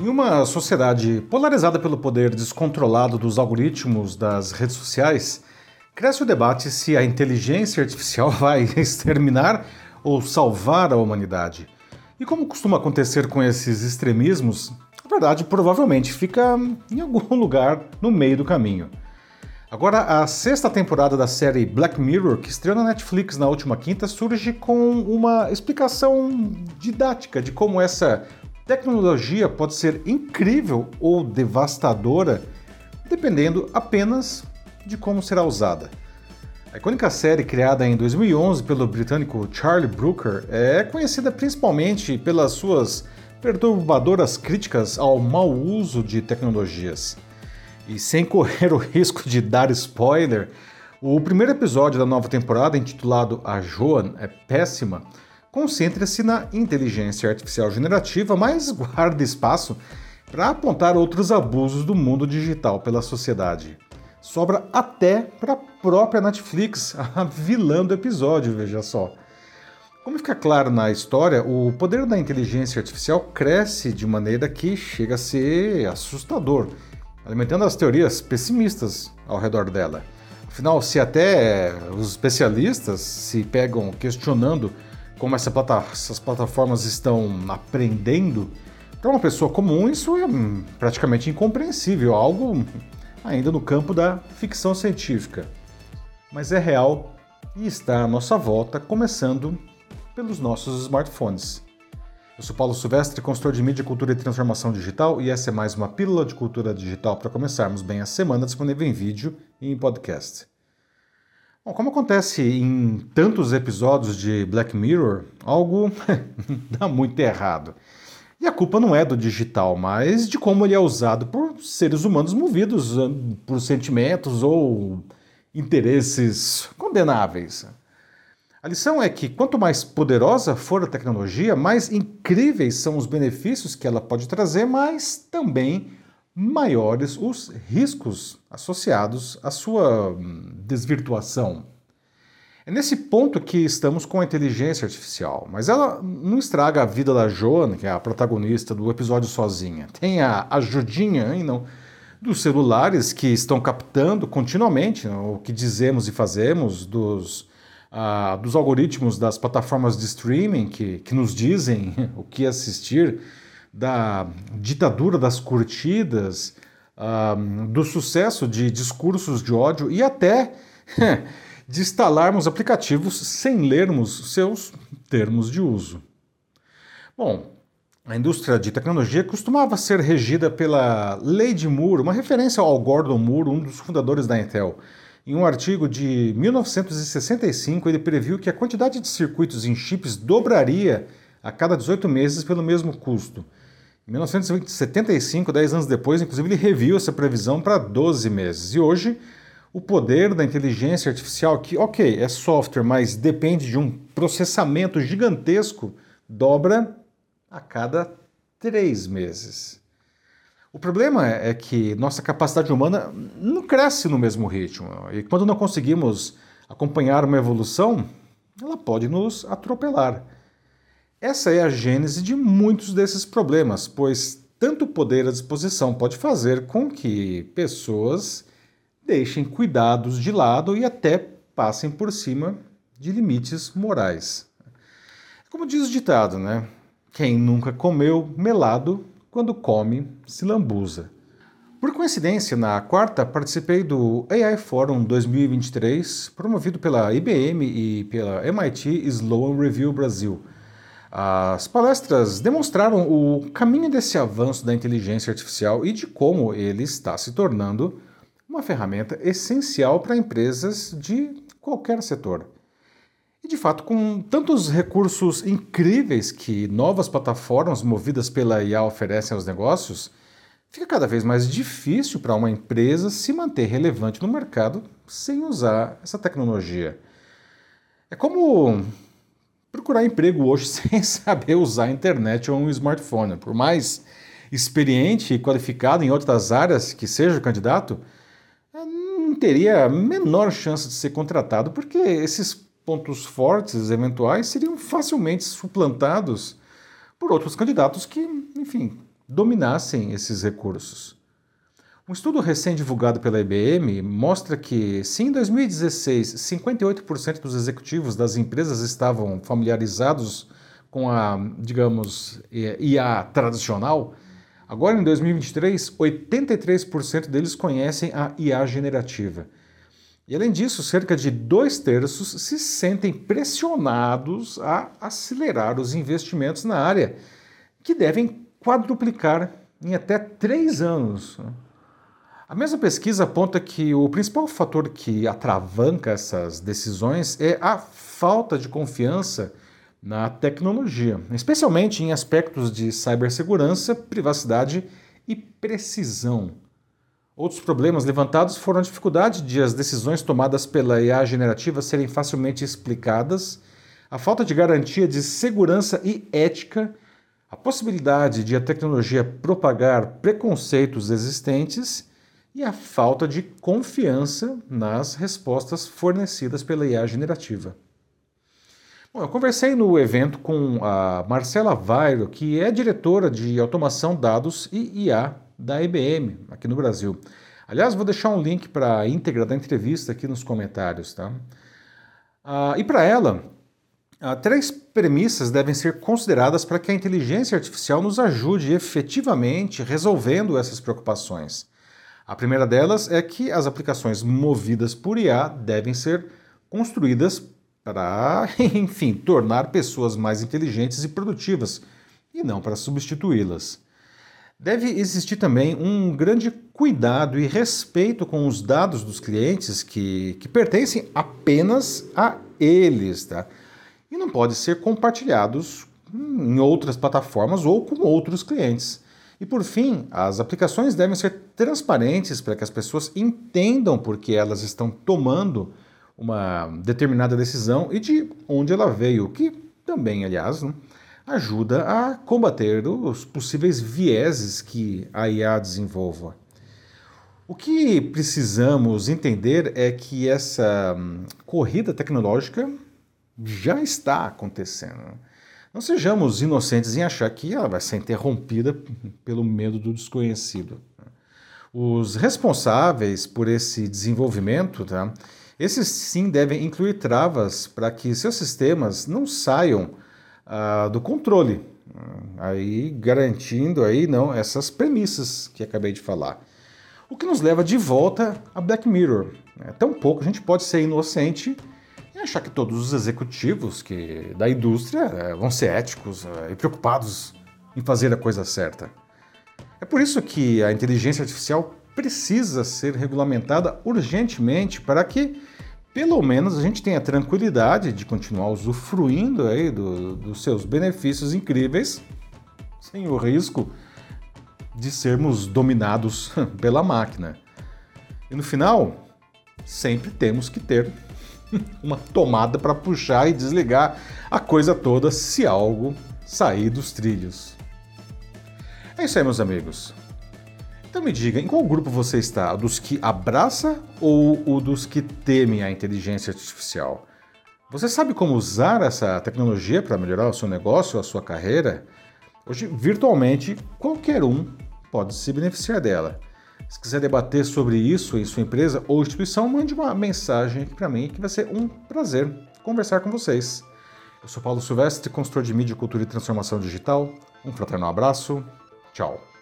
Em uma sociedade polarizada pelo poder descontrolado dos algoritmos das redes sociais, cresce o debate se a inteligência artificial vai exterminar ou salvar a humanidade. E como costuma acontecer com esses extremismos, a verdade provavelmente fica em algum lugar no meio do caminho. Agora, a sexta temporada da série Black Mirror, que estreou na Netflix na última quinta, surge com uma explicação didática de como essa Tecnologia pode ser incrível ou devastadora, dependendo apenas de como será usada. A icônica série criada em 2011 pelo britânico Charlie Brooker é conhecida principalmente pelas suas perturbadoras críticas ao mau uso de tecnologias. E sem correr o risco de dar spoiler, o primeiro episódio da nova temporada, intitulado A Joan é Péssima, concentre-se na inteligência artificial generativa, mas guarde espaço para apontar outros abusos do mundo digital pela sociedade. Sobra até para a própria Netflix, a vilã do episódio, veja só. Como fica claro na história, o poder da inteligência artificial cresce de maneira que chega a ser assustador, alimentando as teorias pessimistas ao redor dela. Afinal, se até os especialistas se pegam questionando como essa plata essas plataformas estão aprendendo, para uma pessoa comum isso é praticamente incompreensível, algo ainda no campo da ficção científica. Mas é real e está à nossa volta, começando pelos nossos smartphones. Eu sou Paulo Silvestre, consultor de mídia, cultura e transformação digital, e essa é mais uma pílula de cultura digital para começarmos bem a semana, disponível em vídeo e em podcast. Bom, como acontece em tantos episódios de Black Mirror, algo dá muito errado. E a culpa não é do digital, mas de como ele é usado por seres humanos movidos ah, por sentimentos ou interesses condenáveis. A lição é que quanto mais poderosa for a tecnologia, mais incríveis são os benefícios que ela pode trazer, mas também maiores os riscos associados à sua hum, desvirtuação. É nesse ponto que estamos com a inteligência artificial, mas ela não estraga a vida da Joan, que é a protagonista do episódio sozinha. Tem a ajudinha hein, não, dos celulares que estão captando continuamente o que dizemos e fazemos, dos, dos algoritmos das plataformas de streaming que, que nos dizem o que assistir da ditadura das curtidas, do sucesso de discursos de ódio e até de instalarmos aplicativos sem lermos seus termos de uso. Bom, a indústria de tecnologia costumava ser regida pela Lei de Moore, uma referência ao Gordon Moore, um dos fundadores da Intel. Em um artigo de 1965, ele previu que a quantidade de circuitos em chips dobraria a cada 18 meses pelo mesmo custo. Em 1975, 10 anos depois, inclusive, ele reviu essa previsão para 12 meses. E hoje, o poder da inteligência artificial, que, ok, é software, mas depende de um processamento gigantesco, dobra a cada três meses. O problema é que nossa capacidade humana não cresce no mesmo ritmo. E quando não conseguimos acompanhar uma evolução, ela pode nos atropelar. Essa é a gênese de muitos desses problemas, pois tanto poder à disposição pode fazer com que pessoas deixem cuidados de lado e até passem por cima de limites morais. Como diz o ditado, né? Quem nunca comeu melado, quando come, se lambuza. Por coincidência, na quarta participei do AI Forum 2023, promovido pela IBM e pela MIT Sloan Review Brasil as palestras demonstraram o caminho desse avanço da inteligência artificial e de como ele está se tornando uma ferramenta essencial para empresas de qualquer setor. E de fato, com tantos recursos incríveis que novas plataformas movidas pela IA oferecem aos negócios, fica cada vez mais difícil para uma empresa se manter relevante no mercado sem usar essa tecnologia. É como procurar emprego hoje sem saber usar a internet ou um smartphone. Por mais experiente e qualificado em outras áreas que seja o candidato, eh, não teria a menor chance de ser contratado, porque esses pontos fortes eventuais seriam facilmente suplantados por outros candidatos que, enfim, dominassem esses recursos. Um estudo recém-divulgado pela IBM mostra que, se em 2016 58% dos executivos das empresas estavam familiarizados com a, digamos, IA tradicional, agora em 2023, 83% deles conhecem a IA generativa. E além disso, cerca de dois terços se sentem pressionados a acelerar os investimentos na área, que devem quadruplicar em até três anos. A mesma pesquisa aponta que o principal fator que atravanca essas decisões é a falta de confiança na tecnologia, especialmente em aspectos de cibersegurança, privacidade e precisão. Outros problemas levantados foram a dificuldade de as decisões tomadas pela IA generativa serem facilmente explicadas, a falta de garantia de segurança e ética, a possibilidade de a tecnologia propagar preconceitos existentes e a falta de confiança nas respostas fornecidas pela IA generativa. Bom, eu conversei no evento com a Marcela Vairo, que é diretora de automação dados e IA da IBM aqui no Brasil. Aliás, vou deixar um link para a íntegra da entrevista aqui nos comentários, tá? Ah, e para ela, ah, três premissas devem ser consideradas para que a inteligência artificial nos ajude efetivamente resolvendo essas preocupações. A primeira delas é que as aplicações movidas por IA devem ser construídas para, enfim, tornar pessoas mais inteligentes e produtivas, e não para substituí-las. Deve existir também um grande cuidado e respeito com os dados dos clientes que, que pertencem apenas a eles, tá? E não podem ser compartilhados em outras plataformas ou com outros clientes. E por fim, as aplicações devem ser transparentes para que as pessoas entendam por que elas estão tomando uma determinada decisão e de onde ela veio, que também, aliás, né, ajuda a combater os possíveis vieses que a IA desenvolva. O que precisamos entender é que essa hum, corrida tecnológica já está acontecendo. Não sejamos inocentes em achar que ela vai ser interrompida pelo medo do desconhecido. Os responsáveis por esse desenvolvimento, tá? esses sim devem incluir travas para que seus sistemas não saiam uh, do controle, aí garantindo aí não essas premissas que acabei de falar. O que nos leva de volta a Black Mirror. Né? Tão pouco a gente pode ser inocente e achar que todos os executivos que, da indústria é, vão ser éticos é, e preocupados em fazer a coisa certa. É por isso que a inteligência artificial precisa ser regulamentada urgentemente para que pelo menos a gente tem a tranquilidade de continuar usufruindo aí do, dos seus benefícios incríveis, sem o risco de sermos dominados pela máquina. E no final, sempre temos que ter uma tomada para puxar e desligar a coisa toda se algo sair dos trilhos. É isso aí, meus amigos. Então me diga, em qual grupo você está? Dos que abraça ou o dos que temem a inteligência artificial? Você sabe como usar essa tecnologia para melhorar o seu negócio, a sua carreira? Hoje, virtualmente, qualquer um pode se beneficiar dela. Se quiser debater sobre isso em sua empresa ou instituição, mande uma mensagem aqui para mim que vai ser um prazer conversar com vocês. Eu sou Paulo Silvestre, consultor de mídia, cultura e transformação digital. Um fraternal abraço. Tchau.